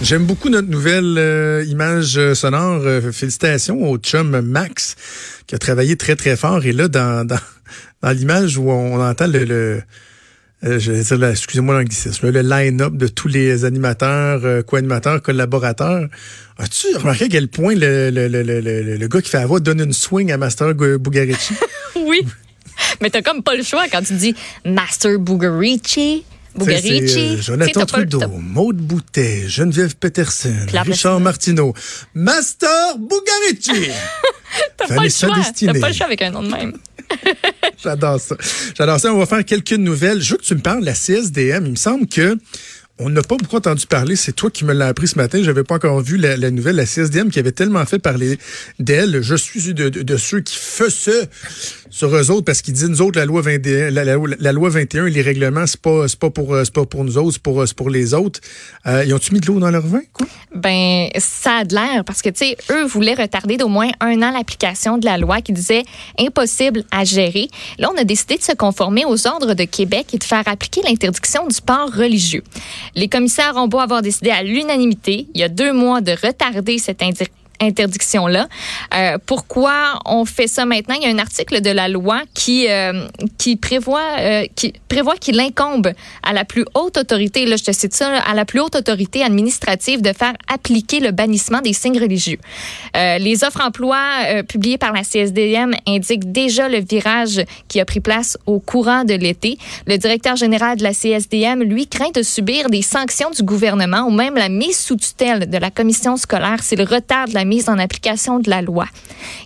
J'aime beaucoup notre nouvelle euh, image euh, sonore. Euh, félicitations au chum Max qui a travaillé très très fort. Et là, dans, dans, l'image où on entend le, le euh, excusez-moi l'anglicisme, le line-up de tous les animateurs, co-animateurs, collaborateurs. As-tu remarqué à quel point le, le, le, gars qui fait la voix donne une swing à Master Bugarici? Oui. Mais t'as comme pas le choix quand tu dis Master Bugarici. Bugarici. euh, Jonathan Trudeau, t'as- Maude Boutet, Geneviève Peterson, Richard. Martineau, Master Bugarici. T'as pas le choix. T'as pas le choix avec un nom de même. J'adore ça. J'adore ça. On va faire quelques nouvelles. Je veux que tu me parles de la CSDM. Il me semble que on n'a pas beaucoup entendu parler. C'est toi qui me l'as appris ce matin. J'avais pas encore vu la, la nouvelle. La CSDM qui avait tellement fait parler d'elle. Je suis de, de, de ceux qui faisaient sur eux autres parce qu'ils disent nous autres la loi 21, la, la- la loi 21 et les règlements c'est pas c'est pas pour euh, c'est pas pour nous autres c'est pour euh, c'est pour les autres. Euh, ils ont-tu mis de l'eau dans leur vin quoi? Ben, ça a de l'air parce que, tu sais, eux voulaient retarder d'au moins un an l'application de la loi qui disait impossible à gérer. Là, on a décidé de se conformer aux ordres de Québec et de faire appliquer l'interdiction du port religieux. Les commissaires ont beau avoir décidé à l'unanimité, il y a deux mois, de retarder cette indi- interdiction-là. Euh, pourquoi on fait ça maintenant? Il y a un article de la loi qui, euh, qui prévoit euh, qui prévoit qu'il incombe à la plus haute autorité, là, je te cite ça, à la plus haute autorité administrative de faire appliquer le bannissement des signes religieux. Les offres emploi publiées par la CSDM indiquent déjà le virage qui a pris place au courant de l'été. Le directeur général de la CSDM, lui, craint de subir des sanctions du gouvernement ou même la mise sous tutelle de la commission scolaire s'il retarde la mise en application de la loi.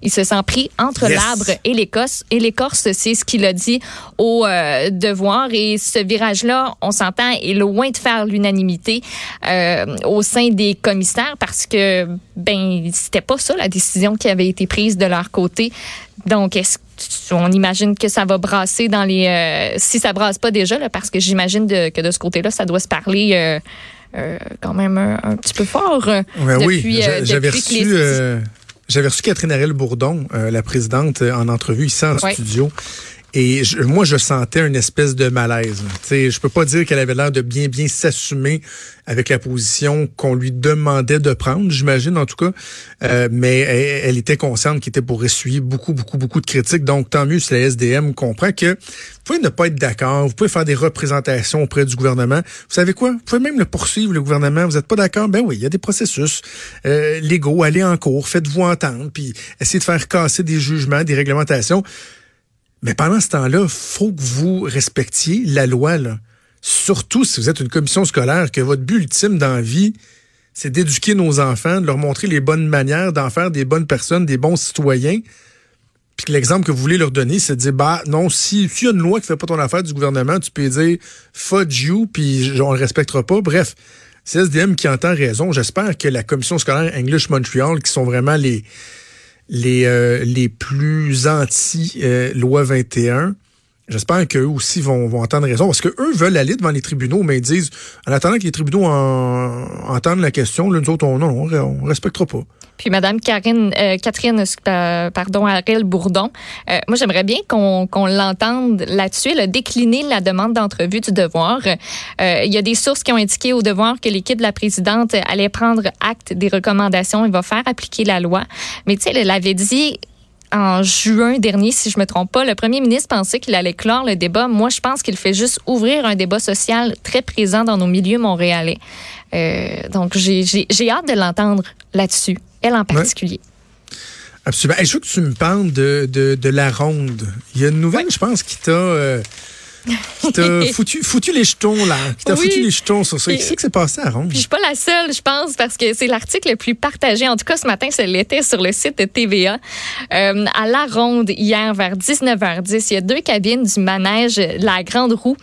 Il se sent pris entre Yes. l'arbre et l'écorce. Et l'écorce, c'est ce qu'il a dit au euh, devoir. Et ce virage-là, on s'entend, est loin de faire l'unanimité euh, au sein des commissaires parce que, ben, c'était pas ça la décision qui avait été prise de leur côté. Donc, est-ce on imagine que ça va brasser dans les... euh, si ça brasse pas déjà, là, parce que j'imagine que de ce côté-là, ça doit se parler euh, euh, quand même un, un petit peu fort. euh, Ben oui, depuis, j'a- euh, j'avais reçu, les- j'avais reçu Catherine Arel Bourdon, la présidente, en entrevue ici en Ouais. studio. Et je- moi, je sentais une espèce de malaise. sais, je peux pas dire qu'elle avait l'air de bien, bien s'assumer avec la position qu'on lui demandait de prendre, j'imagine en tout cas. Euh, mais elle, elle était consciente qu'il était pour essuyer beaucoup, beaucoup, beaucoup de critiques. Donc, tant mieux si la SDM comprend que vous pouvez ne pas être d'accord, vous pouvez faire des représentations auprès du gouvernement. Vous savez quoi? Vous pouvez même le poursuivre, le gouvernement. Vous n'êtes pas d'accord? Ben oui, il y a des processus euh, légaux. Allez en cours, faites-vous entendre, puis essayez de faire casser des jugements, des réglementations. Mais pendant ce temps-là, faut que vous respectiez la loi, là. Surtout si vous êtes une commission scolaire, que votre but ultime dans la vie, c'est d'éduquer nos enfants, de leur montrer les bonnes manières, d'en faire des bonnes personnes, des bons citoyens. Puis que l'exemple que vous voulez leur donner, c'est de dire, bah non, si s'il y a une loi qui fait pas ton affaire du gouvernement, tu peux dire fudge you, puis on le respectera pas. Bref, c'est SDM qui entend raison. J'espère que la commission scolaire English Montreal, qui sont vraiment les les, euh, les plus anti-loi 21, j'espère qu'eux aussi vont, vont entendre raison, parce qu'eux veulent aller devant les tribunaux, mais ils disent, en attendant que les tribunaux en- entendent la question, là, nous autres, on, non, on, on respectera pas. Puis Madame euh, Catherine, euh, pardon, Ariel Bourdon, euh, moi j'aimerais bien qu'on l'entende là-dessus. Elle a décliné la demande d'entrevue du devoir. Euh, il y a des sources qui ont indiqué au devoir que l'équipe de la présidente allait prendre acte des recommandations et va faire appliquer la loi. Mais tu sais, elle l'avait dit en juin dernier, si je me trompe pas, le premier ministre pensait qu'il allait clore le débat. Moi, je pense qu'il fait juste ouvrir un débat social très présent dans nos milieux montréalais. Euh, donc, j'ai hâte de l'entendre là-dessus, elle en particulier. Absolument. Je veux que tu me parles de, de, de la ronde. Il y a une nouvelle, je pense, qui t'a euh, qui t'a foutu, foutu les jetons, là. Qui t'a foutu les jetons sur ça. Qu'est-ce qui s'est passé à Ronde? Puis je suis pas la seule, je pense, parce que c'est l'article le plus partagé. En tout cas, ce matin, c'est l'était sur le site de TVA. Euh, à la Ronde, hier, vers 19h10, il y a deux cabines du manège La Grande Roue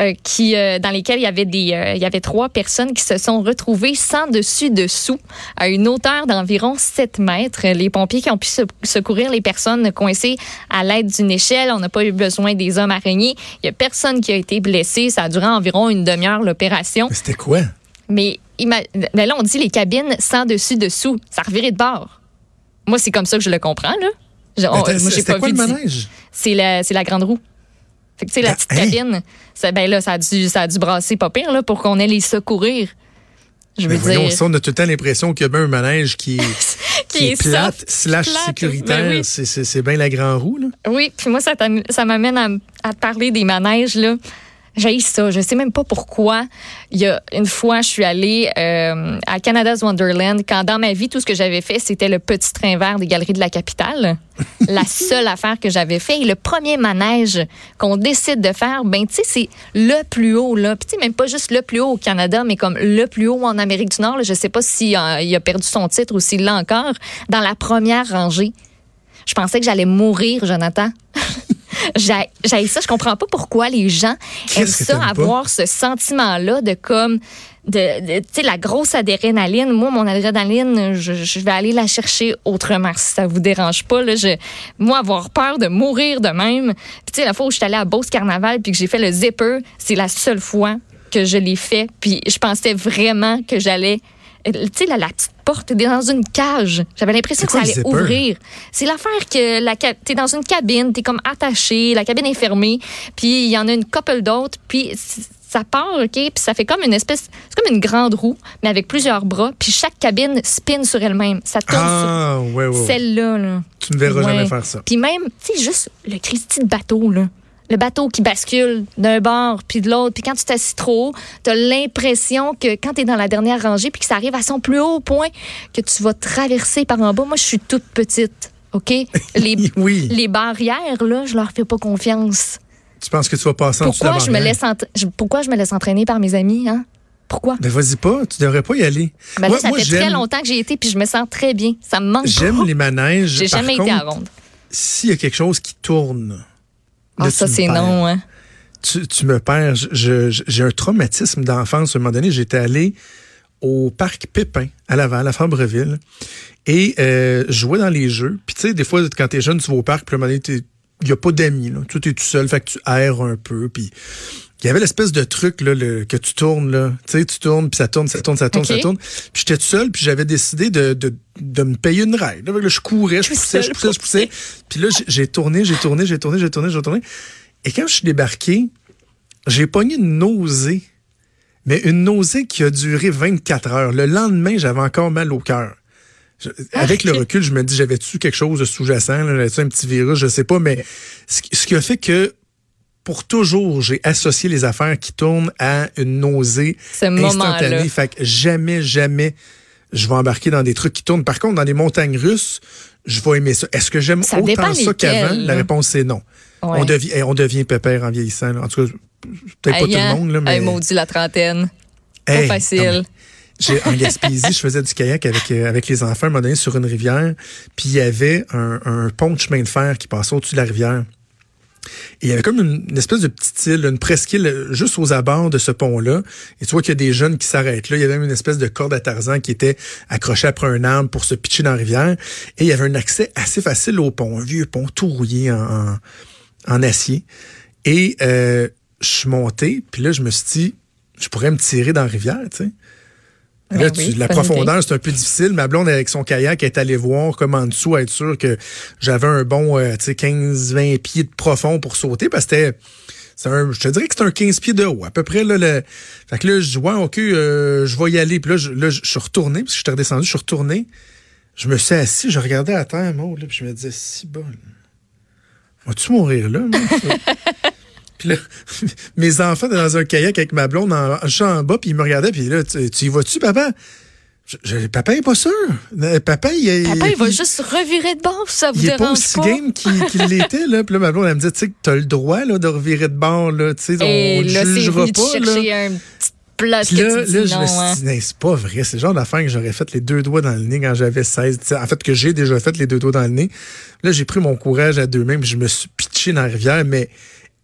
euh, qui, euh, dans lesquelles il y avait des, il y avait trois personnes qui se sont retrouvées sans dessus-dessous à une hauteur d'environ 7 mètres. Les pompiers qui ont pu secourir les personnes coincées à l'aide d'une échelle. On n'a pas eu besoin des hommes araignées. Il y a personne qui a été blessé. Ça a duré environ une demi-heure l'opération. C'était quoi? Mais, mais là, on dit les cabines sans dessus-dessous. Ça revirait de bord. Moi, c'est comme ça que je le comprends, là. C'était quoi le manège? C'est la, la grande roue. Fait que, tu sais, la ben, petite hein? cabine, ça, ben là, ça a dû, ça a dû brasser pas pire, là, pour qu'on ait les secourir. Je veux dire. Ça, on a tout le temps l'impression qu'il y a bien un manège qui, qui, est, plate, slash sécuritaire. Ben c'est bien la grande roue, là. Oui, puis moi, ça m'amène à, parler des manèges, là. J'ai ça. Je sais même pas pourquoi. Il y a une fois, je suis allée euh, à Canada's Wonderland quand dans ma vie, tout ce que j'avais fait, c'était le petit train vert des galeries de la capitale. la seule affaire que j'avais fait. Et le premier manège qu'on décide de faire, ben, tu sais, c'est le plus haut, là. Puis, tu sais, même pas juste le plus haut au Canada, mais comme le plus haut en Amérique du Nord. Je sais pas s'il a, il a perdu son titre ou s'il l'a encore. Dans la première rangée. Je pensais que j'allais mourir, Jonathan. J'ai ça. Je comprends pas pourquoi les gens aiment ça, avoir ce sentiment-là de comme de, tu sais la grosse adrénaline. Moi mon adrénaline je, vais aller la chercher autrement si ça vous dérange pas là. Je moi avoir peur de mourir de même. Puis tu sais la fois où je suis allée à Beauce Carnaval puis que j'ai fait le zipper c'est la seule fois que je l'ai fait. Puis je pensais vraiment que j'allais tu sais, la, la petite porte, t'es dans une cage. J'avais l'impression que ça allait ouvrir. C'est l'affaire que la, t'es dans une cabine, t'es comme attaché, la cabine est fermée, puis il y en a une couple d'autres, puis ça part, OK, puis ça fait comme une espèce, c'est comme une grande roue, mais avec plusieurs bras, puis chaque cabine spin sur elle-même. Ça tourne ah, sur ouais, ouais, celle-là. Là. Tu ne verras jamais faire ça. Puis même, tu sais, juste le Christy de bateau, là le bateau qui bascule d'un bord puis de l'autre. Puis quand tu t'assis trop haut, tu as l'impression que quand tu es dans la dernière rangée puis que ça arrive à son plus haut point, que tu vas traverser par en bas. Moi, je suis toute petite, OK? Les, oui. les barrières, là, je leur fais pas confiance. Tu penses que tu vas passer en pourquoi je me laisse Pourquoi je me laisse entraîner par mes amis, hein? Pourquoi? Ben vas-y pas, tu devrais pas y aller. Ben là, ça fait très longtemps que j'ai été puis je me sens très bien. Ça me manque J'aime les manèges. J'ai jamais été à ronde. S'il y a quelque chose qui tourne, ah, ça, c'est non, hein? Tu, tu me perds. J'ai un traumatisme d'enfance. À un moment donné, j'étais allé au parc Pépin à Laval, à Fabreville, et euh, je jouais dans les jeux. Puis tu sais, des fois, quand t'es jeune, tu vas au parc, puis à un moment donné, il n'y a pas d'amis. Tu es tout seul, fait que tu erres un peu. Puis il y avait l'espèce de truc là, le, que tu tournes. Là. Tu sais, tu tournes, puis ça tourne, ça tourne, ça tourne, ça tourne. Puis j'étais tout seul, puis j'avais décidé de, de, de, me payer une ride. Là, je courais, je poussais, je poussais, je poussais. Puis là, j'ai tourné, j'ai tourné, j'ai tourné, j'ai tourné, j'ai tourné. Et quand je suis débarqué, j'ai pogné une nausée. Mais une nausée qui a duré 24 heures. Le lendemain, j'avais encore mal au cœur. Avec le recul, je me dis, j'avais-tu quelque chose de sous-jacent, j'avais-tu un petit virus, je sais pas, mais ce, qui a fait que pour toujours, j'ai associé les affaires qui tournent à une nausée instantanée. Fait que jamais, jamais, je vais embarquer dans des trucs qui tournent. Par contre, dans les montagnes russes, je vais aimer ça. Est-ce que j'aime autant ça qu'avant? La réponse, c'est non. On, devient, on devient pépère en vieillissant. En tout cas, peut-être pas tout le monde. Là, mais... maudit la trentaine. pas facile. en Gaspésie, je faisais du kayak avec, euh, avec les enfants un moment donné sur une rivière. Puis il y avait un, un pont de chemin de fer qui passait au-dessus de la rivière. Et il y avait comme une, espèce de petite île, une presqu'île juste aux abords de ce pont-là. Et tu vois qu'il y a des jeunes qui s'arrêtent là. Il y avait même une espèce de corde à Tarzan qui était accrochée après un arbre pour se pitcher dans la rivière. Et il y avait un accès assez facile au pont, un vieux pont tout rouillé en, acier. Et euh, je suis monté, puis là, je me suis dit, je pourrais me tirer dans la rivière, tu sais. Ben la profondeur, c'est un peu difficile. Ma blonde, avec son kayak, est allée voir comme en dessous, être sûr que j'avais un bon euh, 15-20 pieds de profond pour sauter, parce que c'était un, je te dirais que c'est un 15 pieds de haut, à peu près. Là, le... Fait que là, je dis, ouais, OK, euh, je vais y aller. Puis là, je, là, je suis retourné, parce que j'étais redescendu, je suis retourné. Je me suis assis, je regardais à terre, moi, là, puis je me disais, si bon. Vas-tu mourir là? mes enfants étaient dans un kayak avec ma blonde en, en bas, puis ils me regardaient, puis là, tu, y vas-tu, papa? Je, je- papa est pas sûr. Euh, Papa, il, Papa, il va juste revirer de bord, ça vous il est pas dérange aussi pas? game qu'il l'était. Là. Puis là, ma blonde, elle me dit, tu sais, que t'as le droit là, de revirer de bord. Là, tu sais, on ne là, jugera pas. là. un petit Puis là, tu là, dis je me suis hein. dit, Non, c'est pas vrai. C'est le genre d'affaire que j'aurais fait les deux doigts dans le nez quand j'avais 16. Tu sais, En fait, que j'ai déjà fait les deux doigts dans le nez. Là, j'ai pris mon courage à deux mains puis je me suis pitché dans la rivière, mais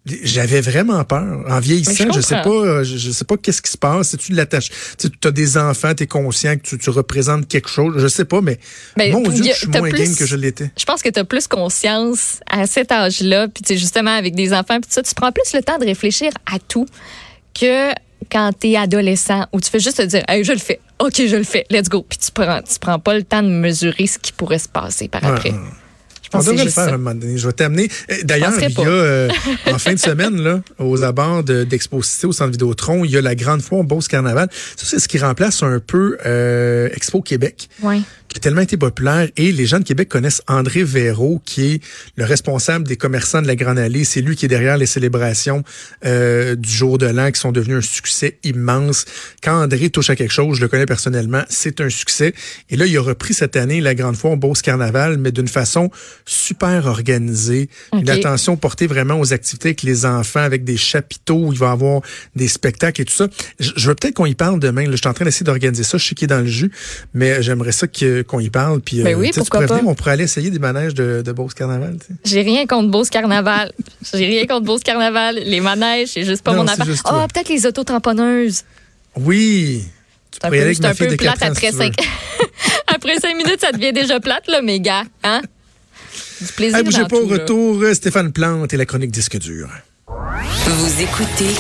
j'avais vraiment peur. En vieillissant, Mais je je, sais pas, je, je sais pas qu'est-ce qui se passe. Si tu l'attaches, tu as des enfants, tu es conscient que tu, tu représentes quelque chose. Je sais pas, mais Ben, mon Dieu, a- je suis moins plus- game que je l'étais. Je pense que tu as plus conscience à cet âge-là, puis justement avec des enfants, puis ça, tu prends plus le temps de réfléchir à tout que quand tu es adolescent où tu fais juste te dire hey, je le fais. OK, je le fais. Let's go. Puis tu prends tu prends pas le temps de mesurer ce qui pourrait se passer par après. Ouais, Je On devrait le faire ça. un moment donné. Je vais t'amener. Euh, D'ailleurs, il y a euh, en fin de semaine, là, aux abords de- d'Exposité au Centre Vidéotron, il y a la grande foire Beauce Carnaval. Ça, c'est ce qui remplace un peu euh, Expo Québec. Ouais. Qui a tellement été populaire et les gens de Québec connaissent André Véraud qui est le responsable des commerçants de la Grande Allée. C'est lui qui est derrière les célébrations euh, du jour de l'an qui sont devenues un succès immense. Quand André touche à quelque chose, je le connais personnellement, c'est un succès. Et là, il a repris cette année la Grande Foire Beauce Carnaval, mais d'une façon super organisée. Une attention portée vraiment aux activités avec les enfants, avec des chapiteaux où il va y avoir des spectacles et tout ça. Je, je veux peut-être qu'on y parle demain. là. Je suis en train d'essayer d'organiser ça. Je sais qu'il est dans le jus, mais j'aimerais ça que- qu'on y parle. Puis, Ben oui, tu sais, tu pourquoi pourrais pas. venir, on pourrait aller essayer des manèges de, de Beauce Carnaval. J'ai rien contre Beauce Carnaval. J'ai rien contre Beauce Carnaval. Les manèges, c'est juste pas Non, mon affaire. juste Ah, toi. peut-être les autotamponneuses. Oui. Tu pourrais y aller peu, avec c'est ma un fille peu de plate 4 ans, après si après cinq minutes, ça devient déjà plate, là, mes gars. Hein? Du plaisir Hey, bougez dans pas au là. retour, euh, Stéphane Plante et la chronique disque dur. Vous écoutez